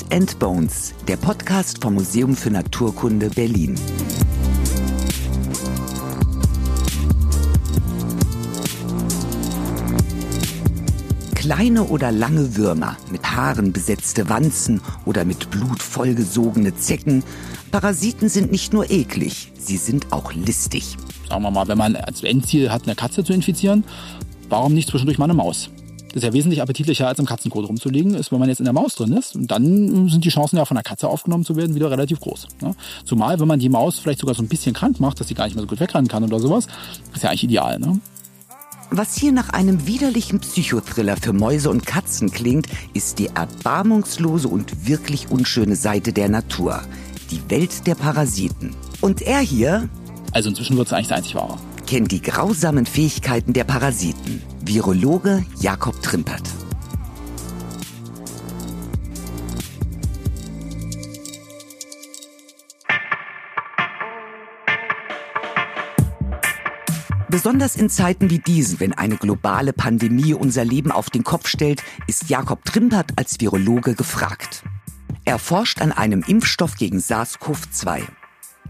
Bits and Bones, der Podcast vom Museum für Naturkunde Berlin. Kleine oder lange Würmer, mit Haaren besetzte Wanzen oder mit Blut vollgesogene Zecken. Parasiten sind nicht nur eklig, sie sind auch listig. Sagen wir mal, wenn man als Endziel hat, eine Katze zu infizieren, warum nicht zwischendurch mal eine Maus? Das ist ja wesentlich appetitlicher, als im Katzenkot rumzulegen, ist, wenn man jetzt in der Maus drin ist. Und dann sind die Chancen ja von der Katze aufgenommen zu werden wieder relativ groß. Ne? Zumal, wenn man die Maus vielleicht sogar so ein bisschen krank macht, dass sie gar nicht mehr so gut wegrennen kann oder sowas, ist ja eigentlich ideal. Ne? Was hier nach einem widerlichen Psychothriller für Mäuse und Katzen klingt, ist die erbarmungslose und wirklich unschöne Seite der Natur. Die Welt der Parasiten. Und er hier, Also inzwischen wird es eigentlich der einzig wahre. Kennt die grausamen Fähigkeiten der Parasiten. Virologe Jakob Trimpert. Besonders in Zeiten wie diesen, wenn eine globale Pandemie unser Leben auf den Kopf stellt, ist Jakob Trimpert als Virologe gefragt. Er forscht an einem Impfstoff gegen SARS-CoV-2.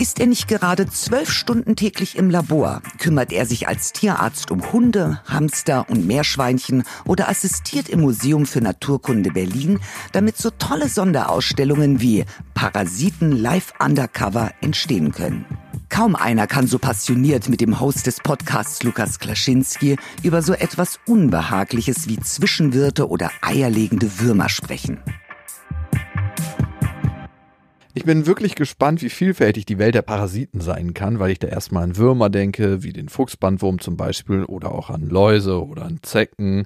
Ist er nicht gerade zwölf Stunden täglich im Labor, kümmert er sich als Tierarzt um Hunde, Hamster und Meerschweinchen oder assistiert im Museum für Naturkunde Berlin, damit so tolle Sonderausstellungen wie Parasiten Live Undercover entstehen können. Kaum einer kann so passioniert mit dem Host des Podcasts Lukas Klaschinski über so etwas Unbehagliches wie Zwischenwirte oder eierlegende Würmer sprechen. Ich bin wirklich gespannt, wie vielfältig die Welt der Parasiten sein kann, weil ich da erstmal an Würmer denke, wie den Fuchsbandwurm zum Beispiel, oder auch an Läuse oder an Zecken.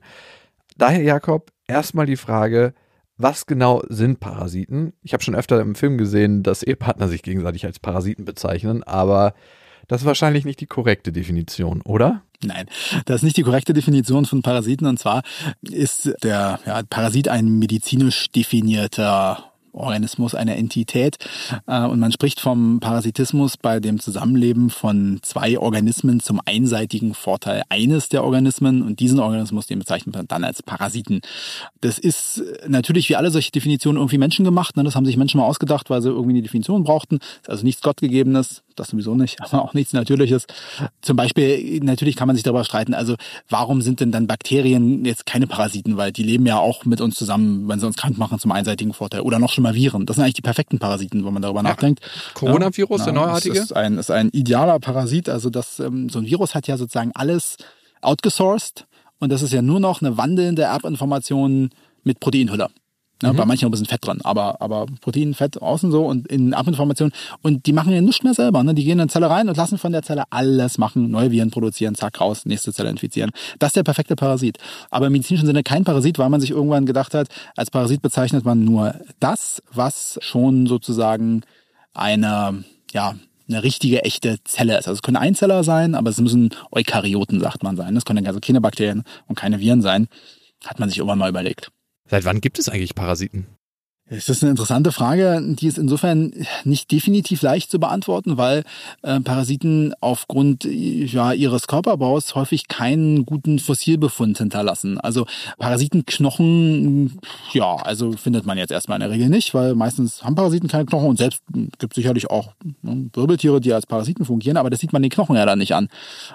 Daher, Jakob, erstmal die Frage, was genau sind Parasiten? Ich habe schon öfter im Film gesehen, dass Ehepartner sich gegenseitig als Parasiten bezeichnen, aber das ist wahrscheinlich nicht die korrekte Definition, oder? Nein, das ist nicht die korrekte Definition von Parasiten. Und zwar ist der ja, Parasit ein medizinisch definierter Organismus, eine Entität. Äh, Und man spricht vom Parasitismus bei dem Zusammenleben von zwei Organismen zum einseitigen Vorteil eines der Organismen. Und diesen Organismus, den bezeichnet man dann als Parasiten. Das ist natürlich wie alle solche Definitionen irgendwie menschengemacht. ne? Das haben sich Menschen mal ausgedacht, weil sie irgendwie eine Definition brauchten. Ist also nichts Gottgegebenes, das sowieso nicht, aber auch nichts Natürliches. Zum Beispiel, natürlich kann man sich darüber streiten, also warum sind denn dann Bakterien jetzt keine Parasiten? Weil die leben ja auch mit uns zusammen, wenn sie uns krank machen, zum einseitigen Vorteil. Oder noch schon mal Viren. Das sind eigentlich die perfekten Parasiten, wenn man darüber nachdenkt. Coronavirus, Ja, der ja, neuartige? Ist ein, ist ein idealer Parasit. Also das, ähm, so ein Virus hat ja sozusagen alles outgesourced und das ist ja nur noch eine wandelnde Erbinformation mit Proteinhülle. Ne, Bei manchen noch ein bisschen Fett dran, aber, aber Protein, Fett außen so und in Erbinformation. Und die machen ja nichts mehr selber. Ne? Die gehen in eine Zelle rein und lassen von der Zelle alles machen, neue Viren produzieren, zack, raus, nächste Zelle infizieren. Das ist der perfekte Parasit. Aber im medizinischen Sinne kein Parasit, weil man sich irgendwann gedacht hat, als Parasit bezeichnet man nur das, was schon sozusagen eine, ja, eine richtige, echte Zelle ist. Also es können Einzeller sein, aber es müssen Eukaryoten, sagt man sein. Das können also keine Bakterien und keine Viren sein. Hat man sich irgendwann mal überlegt. Seit wann gibt es eigentlich Parasiten? Das ist eine interessante Frage, die ist insofern nicht definitiv leicht zu beantworten, weil äh, Parasiten aufgrund ja, ihres Körperbaus häufig keinen guten Fossilbefund hinterlassen. Also Parasitenknochen, ja, also findet man jetzt erstmal in der Regel nicht, weil meistens haben Parasiten keine Knochen und selbst gibt sicherlich auch ne, Wirbeltiere, die als Parasiten fungieren, aber das sieht man den Knochen ja dann nicht an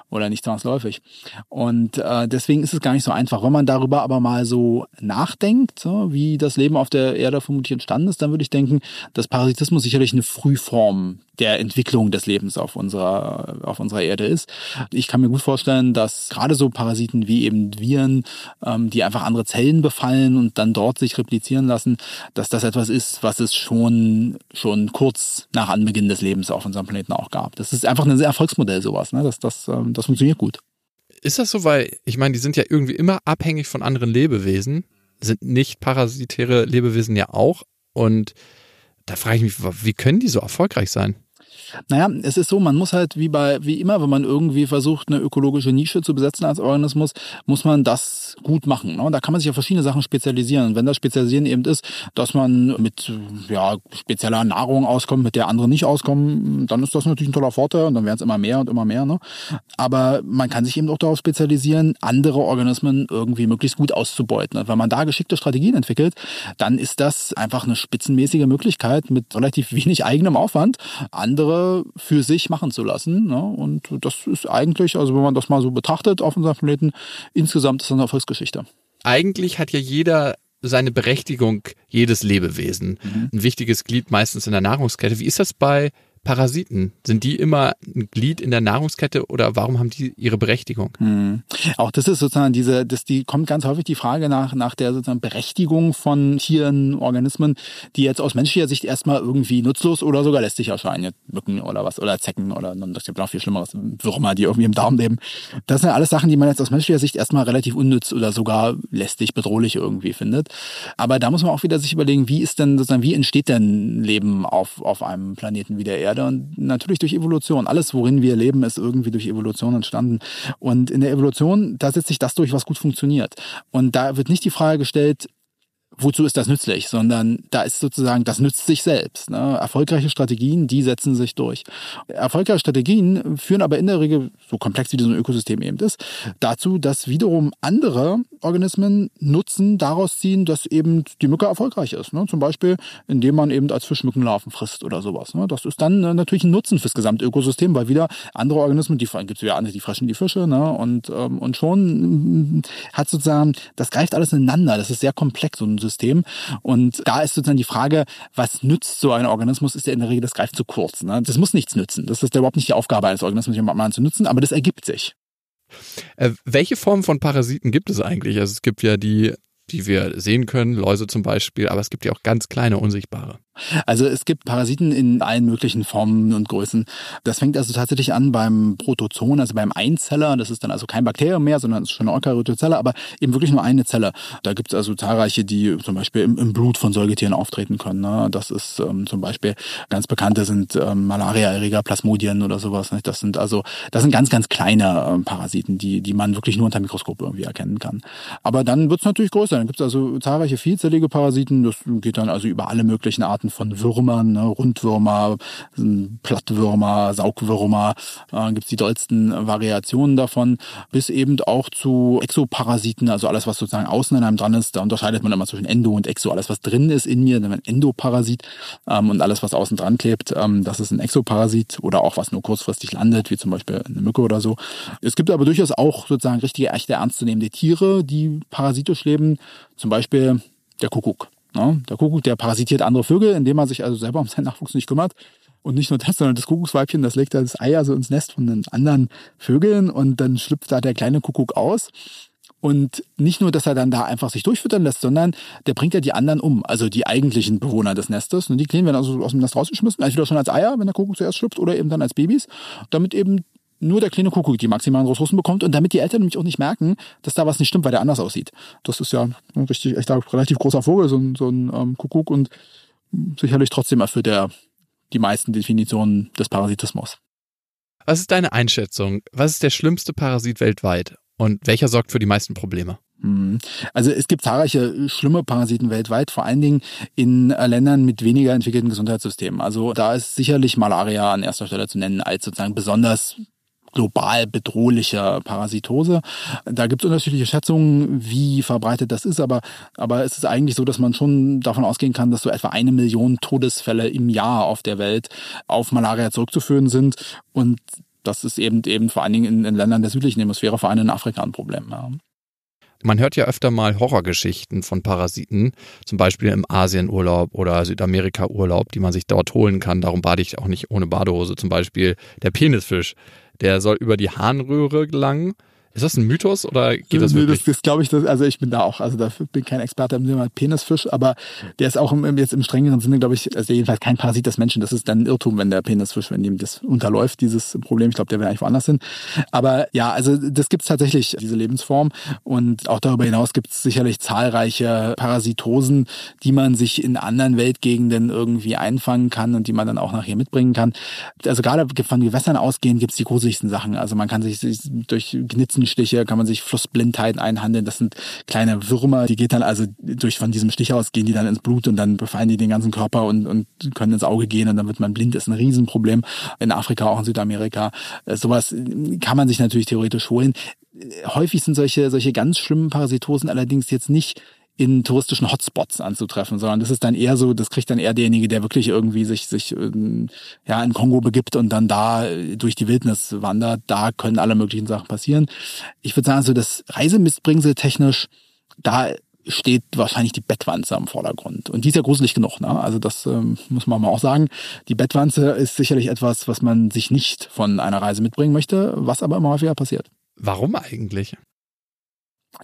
oder nicht zwangsläufig. Und äh, deswegen ist es gar nicht so einfach. Wenn man darüber aber mal so nachdenkt, so, wie das Leben auf der Erde vermutlich entstanden ist, dann würde ich denken, dass Parasitismus sicherlich eine Frühform der Entwicklung des Lebens auf unserer, auf unserer Erde ist. Ich kann mir gut vorstellen, dass gerade so Parasiten wie eben Viren, ähm, die einfach andere Zellen befallen und dann dort sich replizieren lassen, dass das etwas ist, was es schon, schon kurz nach Anbeginn des Lebens auf unserem Planeten auch gab. Das ist einfach ein Erfolgsmodell sowas. Ne? Das, das, ähm, das funktioniert gut. Ist das so, weil, ich meine, die sind ja irgendwie immer abhängig von anderen Lebewesen, sind nicht parasitäre Lebewesen ja auch. Und da frage ich mich, wie können die so erfolgreich sein? Naja, es ist so, man muss halt wie bei, wie immer, wenn man irgendwie versucht, eine ökologische Nische zu besetzen als Organismus, muss man das gut machen. Ne? Da kann man sich auf verschiedene Sachen spezialisieren. Und wenn das Spezialisieren eben ist, dass man mit ja, spezieller Nahrung auskommt, mit der andere nicht auskommen, dann ist das natürlich ein toller Vorteil und dann werden es immer mehr und immer mehr. Ne? Aber man kann sich eben auch darauf spezialisieren, andere Organismen irgendwie möglichst gut auszubeuten. Und wenn man da geschickte Strategien entwickelt, dann ist das einfach eine spitzenmäßige Möglichkeit, mit relativ wenig eigenem Aufwand andere für sich machen zu lassen. Ne? Und das ist eigentlich, also wenn man das mal so betrachtet auf unserem Planeten, insgesamt ist das eine Erfolgsgeschichte. Eigentlich hat ja jeder seine Berechtigung, jedes Lebewesen. Mhm. Ein wichtiges Glied meistens in der Nahrungskette. Wie ist das bei Parasiten? Sind die immer ein Glied in der Nahrungskette oder warum haben die ihre Berechtigung? Hm. Auch das ist sozusagen diese, das, die kommt ganz häufig die Frage nach, nach der sozusagen Berechtigung von Tieren, Organismen, die jetzt aus menschlicher Sicht erstmal irgendwie nutzlos oder sogar lästig erscheinen. Jetzt Mücken oder was, oder Zecken oder das gibt noch viel Schlimmeres, Würmer, die irgendwie im Darm leben. Das sind alles Sachen, die man jetzt aus menschlicher Sicht erstmal relativ unnütz oder sogar lästig, bedrohlich irgendwie findet. Aber da muss man auch wieder sich überlegen, wie ist denn sozusagen, wie entsteht denn Leben auf, auf einem Planeten wie der Erde? Erde und natürlich durch Evolution. Alles, worin wir leben, ist irgendwie durch Evolution entstanden. Und in der Evolution, da setzt sich das durch, was gut funktioniert. Und da wird nicht die Frage gestellt, wozu ist das nützlich, sondern da ist sozusagen, das nützt sich selbst. Ne? Erfolgreiche Strategien, die setzen sich durch. Erfolgreiche Strategien führen aber in der Regel, so komplex wie so ein Ökosystem eben ist, dazu, dass wiederum andere Organismen Nutzen daraus ziehen, dass eben die Mücke erfolgreich ist. Ne? Zum Beispiel, indem man eben als Fisch Mückenlarven frisst oder sowas. Ne? Das ist dann äh, natürlich ein Nutzen fürs gesamte Ökosystem, weil wieder andere Organismen, die gibt es wieder andere, die fressen die Fische, ne? Und, ähm, und schon mm, hat sozusagen, das greift alles ineinander. Das ist sehr komplex, so ein System. Und da ist sozusagen die Frage, was nützt so ein Organismus, ist ja in der Regel, das greift zu kurz. Ne? Das muss nichts nützen. Das ist ja überhaupt nicht die Aufgabe eines Organismus, jemanden zu nutzen, aber das ergibt sich. Äh, welche Formen von Parasiten gibt es eigentlich? Also es gibt ja die, die wir sehen können, Läuse zum Beispiel, aber es gibt ja auch ganz kleine, unsichtbare. Also es gibt Parasiten in allen möglichen Formen und Größen. Das fängt also tatsächlich an beim Protozoon, also beim Einzeller. Das ist dann also kein Bakterium mehr, sondern es ist schon eine Eukaryotozelle, aber eben wirklich nur eine Zelle. Da gibt es also zahlreiche, die zum Beispiel im, im, Blut von Säugetieren auftreten können. Ne? Das ist ähm, zum Beispiel ganz bekannte sind ähm, Malaria-Erreger, Plasmodien oder sowas. Nicht? Das sind also das sind ganz ganz kleine ähm, Parasiten, die die man wirklich nur unter Mikroskop irgendwie erkennen kann. Aber dann wird es natürlich größer. Dann gibt es also zahlreiche vielzellige Parasiten. Das geht dann also über alle möglichen Arten von Würmern, ne? Rundwürmer, Plattwürmer, Saugwürmer, äh, gibt es die dollsten Variationen davon, bis eben auch zu Exoparasiten, also alles, was sozusagen außen an einem dran ist. Da unterscheidet man immer zwischen Endo und Exo. Alles, was drin ist in mir, nennt man Endoparasit ähm, und alles, was außen dran klebt, ähm, das ist ein Exoparasit oder auch was nur kurzfristig landet, wie zum Beispiel eine Mücke oder so. Es gibt aber durchaus auch sozusagen richtige, echte, ernstzunehmende Tiere, die parasitisch leben, zum Beispiel der Kuckuck. Ne? Der Kuckuck, der parasitiert andere Vögel, indem er sich also selber um seinen Nachwuchs nicht kümmert. Und nicht nur das, sondern das Kuckucksweibchen, das legt da das Ei also ins Nest von den anderen Vögeln und dann schlüpft da der kleine Kuckuck aus. Und nicht nur, dass er dann da einfach sich durchfüttern lässt, sondern der bringt ja die anderen um, also die eigentlichen Bewohner des Nestes. Und die Kleinen werden also aus dem Nest rausgeschmissen, entweder schon als Eier, wenn der Kuckuck zuerst schlüpft, oder eben dann als Babys, damit eben nur der kleine Kuckuck die maximalen Ressourcen bekommt und damit die Eltern nämlich auch nicht merken, dass da was nicht stimmt, weil der anders aussieht. Das ist ja ein richtig, echt ein relativ großer Vogel, so ein, so ein ähm, Kuckuck und sicherlich trotzdem erfüllt er die meisten Definitionen des Parasitismus. Was ist deine Einschätzung? Was ist der schlimmste Parasit weltweit und welcher sorgt für die meisten Probleme? Hm. Also es gibt zahlreiche schlimme Parasiten weltweit, vor allen Dingen in Ländern mit weniger entwickelten Gesundheitssystemen. Also da ist sicherlich Malaria an erster Stelle zu nennen als sozusagen besonders global bedrohlicher Parasitose. Da gibt es unterschiedliche Schätzungen, wie verbreitet das ist, aber, aber es ist eigentlich so, dass man schon davon ausgehen kann, dass so etwa eine Million Todesfälle im Jahr auf der Welt auf Malaria zurückzuführen sind. Und das ist eben eben vor allen Dingen in, in Ländern der südlichen Hemisphäre, vor allem in Afrika ein Problem. Ja. Man hört ja öfter mal Horrorgeschichten von Parasiten, zum Beispiel im Asienurlaub oder Südamerika-Urlaub, die man sich dort holen kann. Darum bade ich auch nicht ohne Badehose. Zum Beispiel der Penisfisch der soll über die Harnröhre gelangen, Ist das ein Mythos oder geht das wirklich? Das, das glaube ich, das, also ich bin da auch, also da bin kein Experte im Thema Penisfisch, aber der ist auch im, jetzt im strengeren Sinne, glaube ich, also jedenfalls kein Parasit des Menschen. Das ist dann ein Irrtum, wenn der Penisfisch, wenn ihm das unterläuft, dieses Problem. Ich glaube, der will eigentlich woanders hin. Aber ja, also das gibt's tatsächlich, diese Lebensform. Und auch darüber hinaus gibt's sicherlich zahlreiche Parasitosen, die man sich in anderen Weltgegenden irgendwie einfangen kann und die man dann auch nachher mitbringen kann. Also gerade von Gewässern ausgehend gibt's die gruseligsten Sachen. Also man kann sich durch Gnitzenstiche, kann man sich Flussblindheit einhandeln. Das sind kleine Würmer, die geht dann also durch von diesem Stich aus, gehen die dann ins Blut und dann befallen die den ganzen Körper und, und können ins Auge gehen und dann wird man blind. Das ist ein Riesenproblem. In Afrika, auch in Südamerika. Äh, sowas kann man sich natürlich theoretisch holen. Häufig sind solche, solche ganz schlimmen Parasitosen allerdings jetzt nicht in touristischen Hotspots anzutreffen, sondern das ist dann eher so, das kriegt dann eher derjenige, der wirklich irgendwie sich, sich ähm, ja, in Kongo begibt und dann da äh, durch die Wildnis wandert. Da können alle möglichen Sachen passieren. Ich würde sagen, so das Reisemissbringsel technisch, da steht wahrscheinlich die Bettwanze am Vordergrund. Und die ist ja gruselig genug. Ne? Also das ähm, muss man mal auch sagen. Die Bettwanze ist sicherlich etwas, was man sich nicht von einer Reise mitbringen möchte, was aber immer häufiger passiert. Warum eigentlich?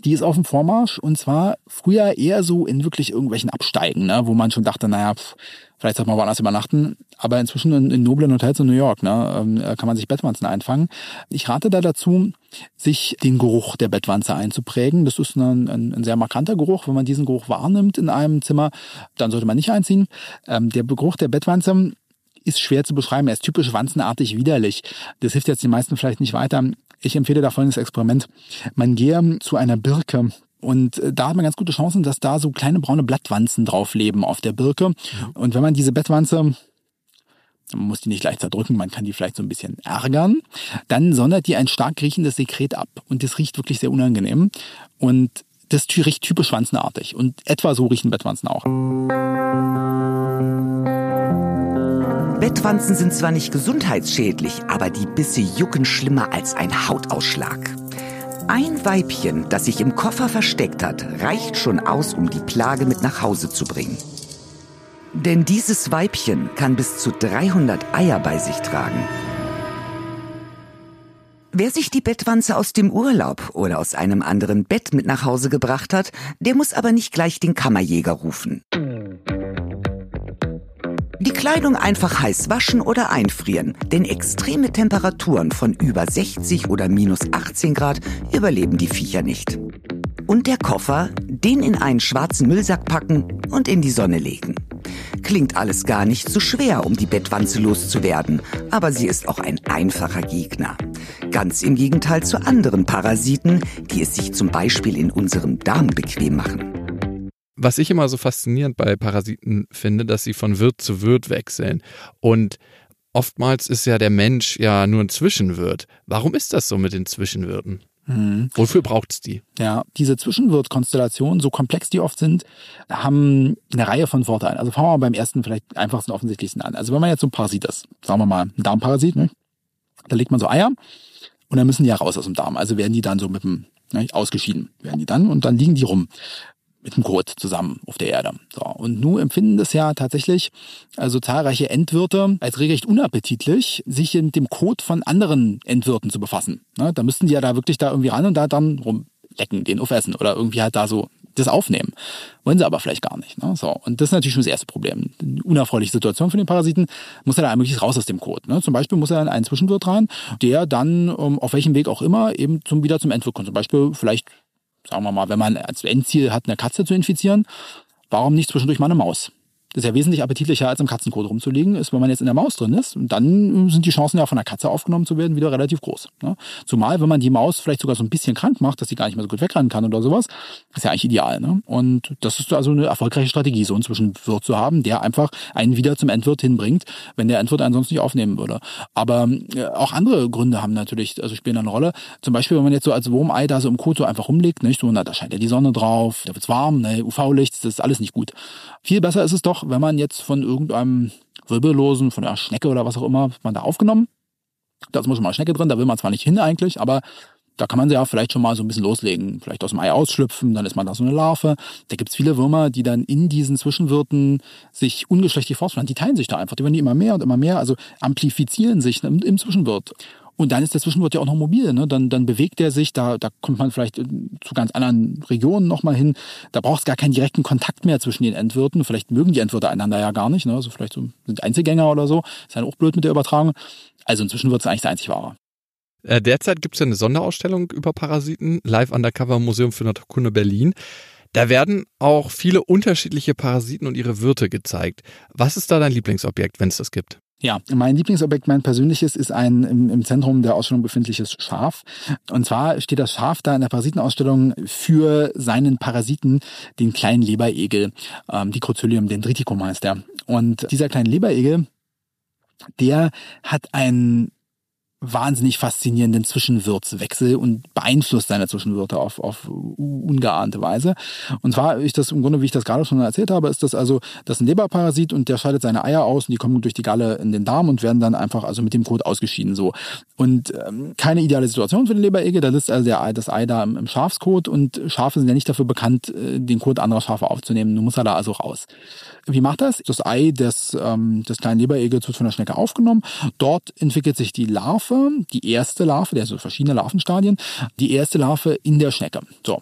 Die ist auf dem Vormarsch und zwar früher eher so in wirklich irgendwelchen Absteigen, ne, wo man schon dachte, naja, pff, vielleicht sollte man woanders übernachten. Aber inzwischen in, in noblen Hotels in New York ne, ähm, kann man sich Bettwanzen einfangen. Ich rate da dazu, sich den Geruch der Bettwanze einzuprägen. Das ist ein, ein, ein sehr markanter Geruch. Wenn man diesen Geruch wahrnimmt in einem Zimmer, dann sollte man nicht einziehen. Ähm, der Geruch der Bettwanze ist schwer zu beschreiben. Er ist typisch wanzenartig widerlich. Das hilft jetzt den meisten vielleicht nicht weiter. Ich empfehle da folgendes Experiment. Man gehe zu einer Birke und äh, da hat man ganz gute Chancen, dass da so kleine braune Blattwanzen drauf leben auf der Birke. Und wenn man diese Bettwanze man muss die nicht leicht zerdrücken, man kann die vielleicht so ein bisschen ärgern. Dann sondert die ein stark riechendes Sekret ab. Und das riecht wirklich sehr unangenehm. Und das riecht typisch wanzenartig. Und etwa so riechen Bettwanzen auch. Bettwanzen sind zwar nicht gesundheitsschädlich, aber die Bisse jucken schlimmer als ein Hautausschlag. Ein Weibchen, das sich im Koffer versteckt hat, reicht schon aus, um die Plage mit nach Hause zu bringen. Denn dieses Weibchen kann bis zu 300 Eier bei sich tragen. Wer sich die Bettwanze aus dem Urlaub oder aus einem anderen Bett mit nach Hause gebracht hat, der muss aber nicht gleich den Kammerjäger rufen. Die Kleidung einfach heiß waschen oder einfrieren, denn extreme Temperaturen von über 60 oder minus 18 Grad überleben die Viecher nicht. Und der Koffer, den in einen schwarzen Müllsack packen und in die Sonne legen. Klingt alles gar nicht so schwer, um die Bettwanze loszuwerden, aber sie ist auch ein einfacher Gegner. Ganz im Gegenteil zu anderen Parasiten, die es sich zum Beispiel in unserem Darm bequem machen. Was ich immer so faszinierend bei Parasiten finde, dass sie von Wirt zu Wirt wechseln. Und oftmals ist ja der Mensch ja nur ein Zwischenwirt. Warum ist das so mit den Zwischenwirten? Mhm. Wofür braucht's die? Ja, diese Zwischenwirtkonstellationen, so komplex die oft sind, haben eine Reihe von Vorteilen. Also fangen wir mal beim ersten vielleicht einfachsten, offensichtlichsten an. Also wenn man jetzt so ein Parasit ist, sagen wir mal ein Darmparasit, ne? da legt man so Eier und dann müssen die ja raus aus dem Darm. Also werden die dann so mit dem ne, ausgeschieden, werden die dann und dann liegen die rum mit dem Kot zusammen auf der Erde. So. Und nun empfinden das ja tatsächlich also zahlreiche Endwirte als regelrecht unappetitlich, sich mit dem Kot von anderen Endwirten zu befassen. Ne? Da müssten die ja da wirklich da irgendwie ran und da dann rumlecken, den aufessen oder irgendwie halt da so das aufnehmen. Wollen sie aber vielleicht gar nicht. Ne? So. Und das ist natürlich schon das erste Problem. Eine unerfreuliche Situation für den Parasiten. Muss er da möglichst raus aus dem Kot. Ne? Zum Beispiel muss er in einen Zwischenwirt rein, der dann, um, auf welchem Weg auch immer, eben zum, wieder zum Endwirt kommt. Zum Beispiel vielleicht sagen wir mal, wenn man als Endziel hat, eine Katze zu infizieren, warum nicht zwischendurch mal eine Maus? Das ist ja wesentlich appetitlicher, als im Katzenkot rumzulegen, ist, wenn man jetzt in der Maus drin ist. Und dann sind die Chancen ja von der Katze aufgenommen zu werden wieder relativ groß. Ne? Zumal, wenn man die Maus vielleicht sogar so ein bisschen krank macht, dass sie gar nicht mehr so gut wegrennen kann oder sowas, ist ja eigentlich ideal. Ne? Und das ist also eine erfolgreiche Strategie, so einen Zwischenwirt zu haben, der einfach einen wieder zum Endwirt hinbringt, wenn der Endwirt einen sonst nicht aufnehmen würde. Aber äh, auch andere Gründe haben natürlich, also spielen eine Rolle. Zum Beispiel, wenn man jetzt so als Wurmei da so im Kot einfach rumlegt, nicht so, na, da scheint ja die Sonne drauf, da wird's warm, ne, UV-Licht, das ist alles nicht gut. Viel besser ist es doch, wenn man jetzt von irgendeinem Wirbellosen, von der Schnecke oder was auch immer, man da aufgenommen. Da ist schon mal Schnecke drin, da will man zwar nicht hin eigentlich, aber da kann man ja vielleicht schon mal so ein bisschen loslegen. Vielleicht aus dem Ei ausschlüpfen, dann ist man da so eine Larve. Da gibt's viele Würmer, die dann in diesen Zwischenwirten sich ungeschlechtlich fortpflanzen. Die teilen sich da einfach. Die werden immer mehr und immer mehr, also amplifizieren sich im Zwischenwirt. Und dann ist der Zwischenwirt ja auch noch mobil. Ne? Dann, dann bewegt er sich, da, da kommt man vielleicht zu ganz anderen Regionen nochmal hin. Da braucht es gar keinen direkten Kontakt mehr zwischen den Endwirten. Vielleicht mögen die Endwirte einander ja gar nicht. Ne? Also vielleicht so, sind Einzelgänger oder so. Ist ja auch blöd mit der Übertragung. Also inzwischen wird es eigentlich der einzig wahre. Äh, derzeit gibt es ja eine Sonderausstellung über Parasiten, Live Undercover Museum für Naturkunde Berlin. Da werden auch viele unterschiedliche Parasiten und ihre Wirte gezeigt. Was ist da dein Lieblingsobjekt, wenn es das gibt? Ja, mein Lieblingsobjekt, mein persönliches, ist ein im, im, Zentrum der Ausstellung befindliches Schaf. Und zwar steht das Schaf da in der Parasitenausstellung für seinen Parasiten, den kleinen Leberegel, ähm, die Crocolium dendriticum heißt der. Und dieser kleine Leberegel, der hat ein wahnsinnig faszinierenden Zwischenwirtswechsel und beeinflusst seine Zwischenwirte auf, auf ungeahnte Weise. Und zwar, ich das im Grunde, wie ich das gerade schon erzählt habe, ist das also, das ist ein Leberparasit und der scheidet seine Eier aus und die kommen durch die Galle in den Darm und werden dann einfach also mit dem Kot ausgeschieden so. Und ähm, keine ideale Situation für den Leberegel, da sitzt also der, das Ei da im, im Schafskot und Schafe sind ja nicht dafür bekannt, äh, den Kot anderer Schafe aufzunehmen. Nun muss er da also raus. Wie macht das? Das Ei des, ähm, des kleinen Leberegels wird von der Schnecke aufgenommen. Dort entwickelt sich die Larve, die erste Larve, der so verschiedene Larvenstadien, die erste Larve in der Schnecke. So.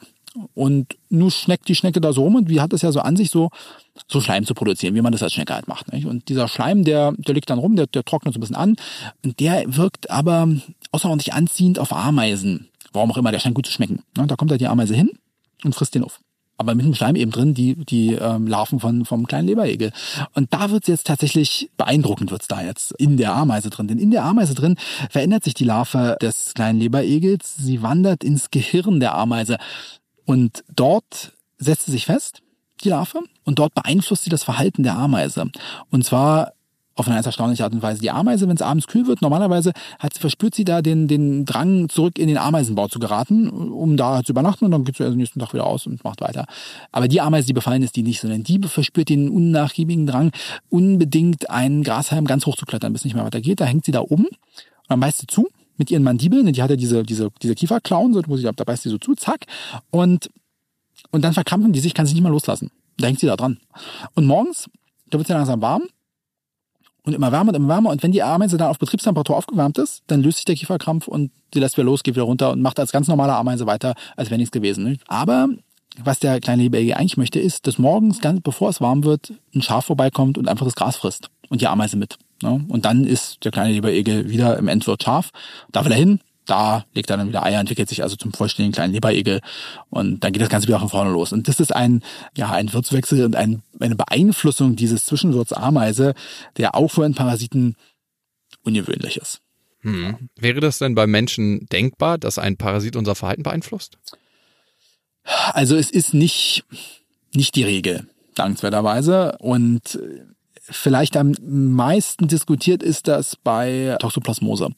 Und nun schneckt die Schnecke da so rum und wie hat es ja so an sich, so, so Schleim zu produzieren, wie man das als Schnecke halt macht. Nicht? Und dieser Schleim, der, der liegt dann rum, der, der trocknet so ein bisschen an und der wirkt aber außerordentlich anziehend auf Ameisen. Warum auch immer, der scheint gut zu schmecken. Da kommt da die Ameise hin und frisst den auf aber mit dem Schleim eben drin die, die ähm, Larven von, vom kleinen Leberegel. Und da wird's jetzt tatsächlich beeindruckend wird's da jetzt in der Ameise drin. Denn in der Ameise drin verändert sich die Larve des kleinen Leberegels. Sie wandert ins Gehirn der Ameise. Und dort setzt sie sich fest, die Larve, und dort beeinflusst sie das Verhalten der Ameise. Und zwar auf eine ganz erstaunliche Art und Weise. Die Ameise, wenn es abends kühl wird, normalerweise hat, verspürt sie da den, den Drang, zurück in den Ameisenbau zu geraten, um da zu übernachten und dann geht sie also nächsten Tag wieder aus und macht weiter. Aber die Ameise, die befallen ist, die nicht, sondern die verspürt den unnachgiebigen Drang, unbedingt einen Grashalm ganz hoch zu klettern, bis nicht mehr weitergeht. Da hängt sie da oben und dann beißt sie zu mit ihren Mandibeln, die hat ja diese, diese, diese Kieferklauen, so, sie, da beißt sie so zu, zack, und, und dann verkrampfen die sich, kann sich nicht mehr loslassen. Da hängt sie da dran. Und morgens, da wird sie langsam warm, und immer wärmer und immer wärmer. Und wenn die Ameise dann auf Betriebstemperatur aufgewärmt ist, dann löst sich der Kieferkrampf und sie lässt wieder los, geht wieder runter und macht als ganz normale Ameise weiter, als wäre nichts gewesen. Aber was der kleine Leberegel eigentlich möchte, ist, dass morgens, ganz bevor es warm wird, ein Schaf vorbeikommt und einfach das Gras frisst und die Ameise mit. Und dann ist der kleine Leberegel wieder im Endwirt scharf. Da will er hin, da legt er dann wieder Eier, entwickelt sich also zum vollständigen kleinen Leberegel und dann geht das Ganze wieder von vorne los. Und das ist ein, ja, ein Wirtswechsel und ein, eine Beeinflussung dieses Zwischenwirtsameise, der auch für einen Parasiten ungewöhnlich ist. Hm. Wäre das denn bei Menschen denkbar, dass ein Parasit unser Verhalten beeinflusst? Also es ist nicht, nicht die Regel, dankenswerterweise. Und vielleicht am meisten diskutiert ist das bei Toxoplasmose.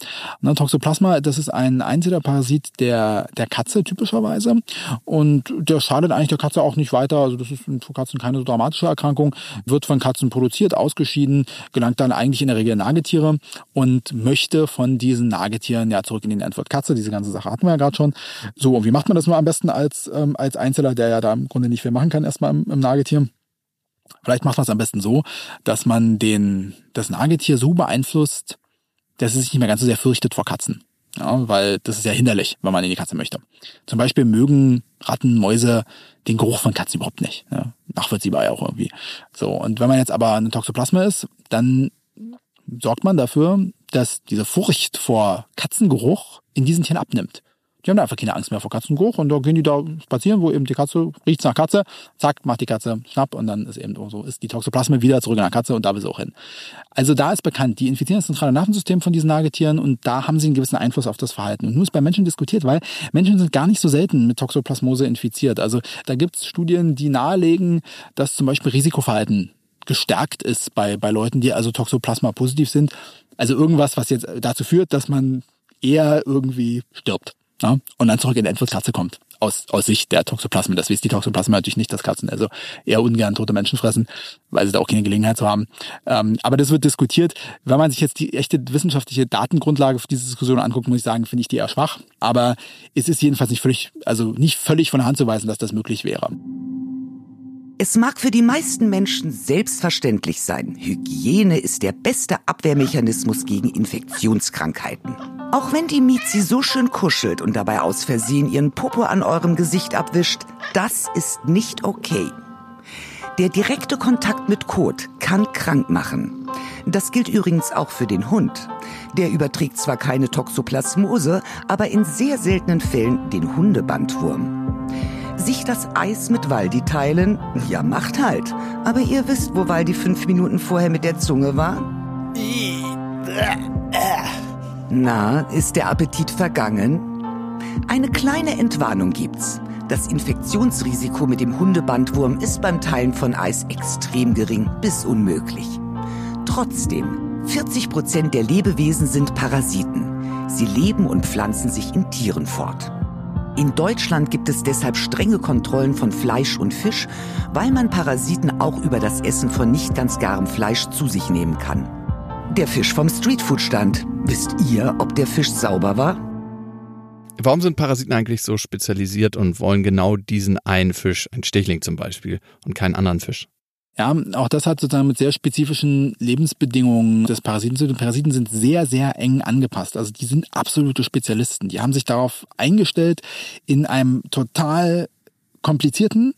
Ne, Toxoplasma, das ist ein einziger Parasit der, der Katze typischerweise und der schadet eigentlich der Katze auch nicht weiter. Also das ist für Katzen keine so dramatische Erkrankung, wird von Katzen produziert, ausgeschieden, gelangt dann eigentlich in der Regel Nagetiere und möchte von diesen Nagetieren ja zurück in den Endwirt Katze. Diese ganze Sache hatten wir ja gerade schon. So, und wie macht man das nur am besten als, ähm, als Einzeller, der ja da im Grunde nicht viel machen kann erstmal im, im Nagetier? Vielleicht macht man es am besten so, dass man den, das Nagetier so beeinflusst, dass es sich nicht mehr ganz so sehr fürchtet vor Katzen. Ja, weil das ist ja hinderlich, wenn man in die Katze möchte. Zum Beispiel mögen Ratten, Mäuse den Geruch von Katzen überhaupt nicht. Ja, nachvollziehbar ja auch irgendwie. So, und wenn man jetzt aber eine Toxoplasma ist, dann sorgt man dafür, dass diese Furcht vor Katzengeruch in diesen Tieren abnimmt. Die haben da einfach keine Angst mehr vor Katzengeruch und da gehen die da spazieren, wo eben die Katze riecht nach Katze, zack, macht die Katze schnapp und dann ist eben so, ist die Toxoplasma wieder zurück in der Katze und da will sie auch hin. Also da ist bekannt, die infizieren das zentrale Nervensystem von diesen Nagetieren und da haben sie einen gewissen Einfluss auf das Verhalten. Und nun ist bei Menschen diskutiert, weil Menschen sind gar nicht so selten mit Toxoplasmose infiziert. Also da gibt es Studien, die nahelegen, dass zum Beispiel Risikoverhalten gestärkt ist bei, bei Leuten, die also Toxoplasma positiv sind. Also irgendwas, was jetzt dazu führt, dass man eher irgendwie stirbt. Ja, und dann zurück in die Endwirtskatze kommt. Aus, aus Sicht der Toxoplasmen. Das wisst die Toxoplasmen natürlich nicht, dass Katzen also eher ungern tote Menschen fressen, weil sie da auch keine Gelegenheit zu haben. Ähm, aber das wird diskutiert. Wenn man sich jetzt die echte wissenschaftliche Datengrundlage für diese Diskussion anguckt, muss ich sagen, finde ich die eher schwach. Aber es ist jedenfalls nicht völlig, also nicht völlig von der Hand zu weisen, dass das möglich wäre. Es mag für die meisten Menschen selbstverständlich sein, Hygiene ist der beste Abwehrmechanismus gegen Infektionskrankheiten. Auch wenn die Mizi so schön kuschelt und dabei aus Versehen ihren Popo an eurem Gesicht abwischt, das ist nicht okay. Der direkte Kontakt mit Kot kann krank machen. Das gilt übrigens auch für den Hund. Der überträgt zwar keine Toxoplasmose, aber in sehr seltenen Fällen den Hundebandwurm. Sich das Eis mit Waldi teilen? Ja, macht halt. Aber ihr wisst, wo Waldi fünf Minuten vorher mit der Zunge war? Na, ist der Appetit vergangen? Eine kleine Entwarnung gibt's. Das Infektionsrisiko mit dem Hundebandwurm ist beim Teilen von Eis extrem gering bis unmöglich. Trotzdem, 40 Prozent der Lebewesen sind Parasiten. Sie leben und pflanzen sich in Tieren fort. In Deutschland gibt es deshalb strenge Kontrollen von Fleisch und Fisch, weil man Parasiten auch über das Essen von nicht ganz garem Fleisch zu sich nehmen kann. Der Fisch vom Streetfood-Stand. Wisst ihr, ob der Fisch sauber war? Warum sind Parasiten eigentlich so spezialisiert und wollen genau diesen einen Fisch, ein Stichling zum Beispiel, und keinen anderen Fisch? Ja, auch das hat sozusagen mit sehr spezifischen Lebensbedingungen des Parasiten zu tun. Parasiten sind sehr, sehr eng angepasst. Also die sind absolute Spezialisten. Die haben sich darauf eingestellt, in einem total komplizierten,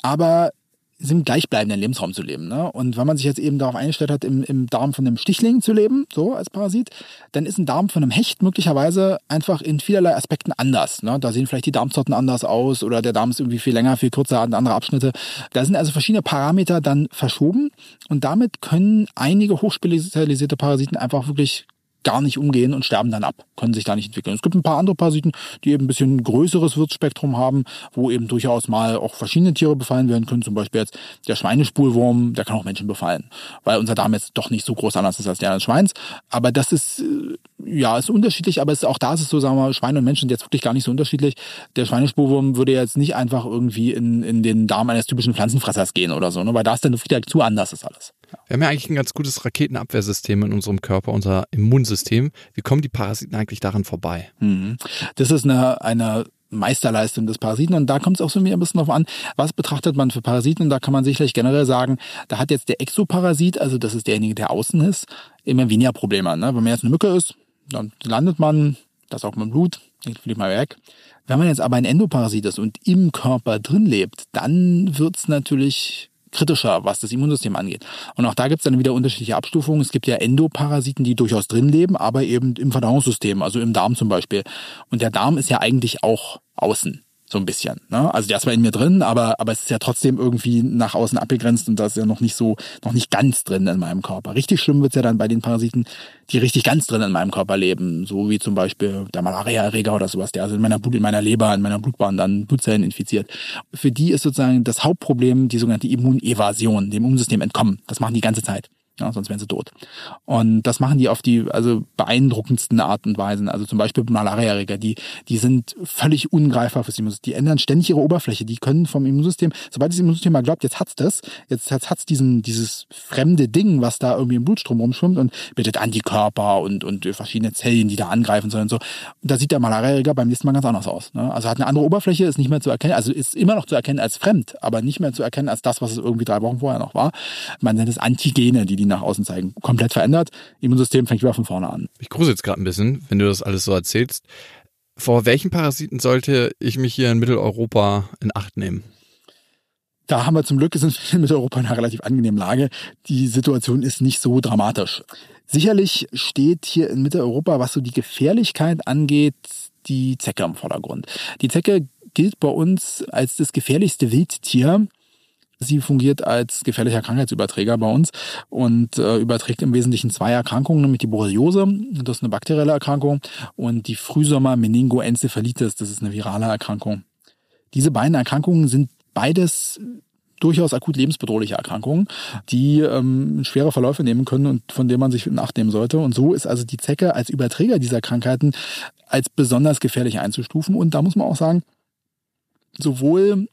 aber im gleichbleibenden Lebensraum zu leben. Ne? Und wenn man sich jetzt eben darauf eingestellt hat, im, im Darm von einem Stichling zu leben, so als Parasit, dann ist ein Darm von einem Hecht möglicherweise einfach in vielerlei Aspekten anders. Ne? Da sehen vielleicht die Darmzotten anders aus oder der Darm ist irgendwie viel länger, viel kürzer, hat andere Abschnitte. Da sind also verschiedene Parameter dann verschoben und damit können einige hochspezialisierte Parasiten einfach wirklich gar nicht umgehen und sterben dann ab, können sich da nicht entwickeln. Es gibt ein paar andere Parasiten, die eben ein bisschen größeres Wirtsspektrum haben, wo eben durchaus mal auch verschiedene Tiere befallen werden können. Zum Beispiel jetzt der Schweinespulwurm, der kann auch Menschen befallen, weil unser Darm jetzt doch nicht so groß anders ist als der des Schweins. Aber das ist, äh, ja, ist unterschiedlich, aber es, auch da ist es so, sagen wir, Schweine und Menschen jetzt wirklich gar nicht so unterschiedlich. Der Schweinespulwurm würde jetzt nicht einfach irgendwie in, in den Darm eines typischen Pflanzenfressers gehen oder so, ne? weil da ist dann wieder zu anders ist alles. Wir haben ja eigentlich ein ganz gutes Raketenabwehrsystem in unserem Körper, unser Immunsystem. Wie kommen die Parasiten eigentlich daran vorbei? Mhm. Das ist eine, eine Meisterleistung des Parasiten und da kommt es auch so ein bisschen drauf an, was betrachtet man für Parasiten und da kann man sicherlich generell sagen, da hat jetzt der Exoparasit, also das ist derjenige, der außen ist, immer weniger Probleme. Ne? Wenn man jetzt eine Mücke ist, dann landet man, das auch mit dem Blut, fliegt mal weg. Wenn man jetzt aber ein Endoparasit ist und im Körper drin lebt, dann wird's natürlich kritischer, was das Immunsystem angeht. Und auch da gibt es dann wieder unterschiedliche Abstufungen. Es gibt ja Endoparasiten, die durchaus drin leben, aber eben im Verdauungssystem, also im Darm zum Beispiel. Und der Darm ist ja eigentlich auch außen so ein bisschen. Ne? Also der ist zwar in mir drin, aber, aber es ist ja trotzdem irgendwie nach außen abgegrenzt und das ist ja noch nicht so, noch nicht ganz drin in meinem Körper. Richtig schlimm wird's ja dann bei den Parasiten, die richtig ganz drin in meinem Körper leben, so wie zum Beispiel der Malaria-Erreger oder sowas, der also in meiner Blut, in meiner Leber, in meiner Blutbahn dann Blutzellen infiziert. Für die ist sozusagen das Hauptproblem die sogenannte Immunevasion, dem Immunsystem entkommen. Das machen die ganze Zeit. Ja, sonst wären sie tot. Und das machen die auf die also beeindruckendsten Art und Weisen. Also zum Beispiel Malariaerreger, die, die sind völlig ungreifbar fürs Immunsystem. Die ändern ständig ihre Oberfläche. Die können vom Immunsystem, sobald das Immunsystem mal glaubt, jetzt hat's das, jetzt, hat's diesen, dieses fremde Ding, was da irgendwie im Blutstrom rumschwimmt und bildet Antikörper und, und verschiedene Zellen, die da angreifen sollen und so. Und da sieht der Malariaerreger beim nächsten Mal ganz anders aus. Ne? Also hat eine andere Oberfläche, ist nicht mehr zu erkennen, also ist immer noch zu erkennen als fremd, aber nicht mehr zu erkennen als das, was es irgendwie drei Wochen vorher noch war. Man nennt es Antigene, die die nach außen zeigen. Komplett verändert. Immunsystem fängt wieder von vorne an. Ich grusel jetzt gerade ein bisschen, wenn du das alles so erzählst. Vor welchen Parasiten sollte ich mich hier in Mitteleuropa in Acht nehmen? Da haben wir zum Glück, sind wir in Mitteleuropa in einer relativ angenehmen Lage. Die Situation ist nicht so dramatisch. Sicherlich steht hier in Mitteleuropa, was so die Gefährlichkeit angeht, die Zecke im Vordergrund. Die Zecke gilt bei uns als das gefährlichste Wildtier. Sie fungiert als gefährlicher Krankheitsüberträger bei uns und äh, überträgt im Wesentlichen zwei Erkrankungen, nämlich die Borreliose, das ist eine bakterielle Erkrankung, und die Frühsommer-Meningoenzephalitis, das ist eine virale Erkrankung. Diese beiden Erkrankungen sind beides durchaus akut lebensbedrohliche Erkrankungen, die ähm, schwere Verläufe nehmen können und von denen man sich in Acht nehmen sollte. Und so ist also die Zecke als Überträger dieser Krankheiten als besonders gefährlich einzustufen. Und da muss man auch sagen, sowohl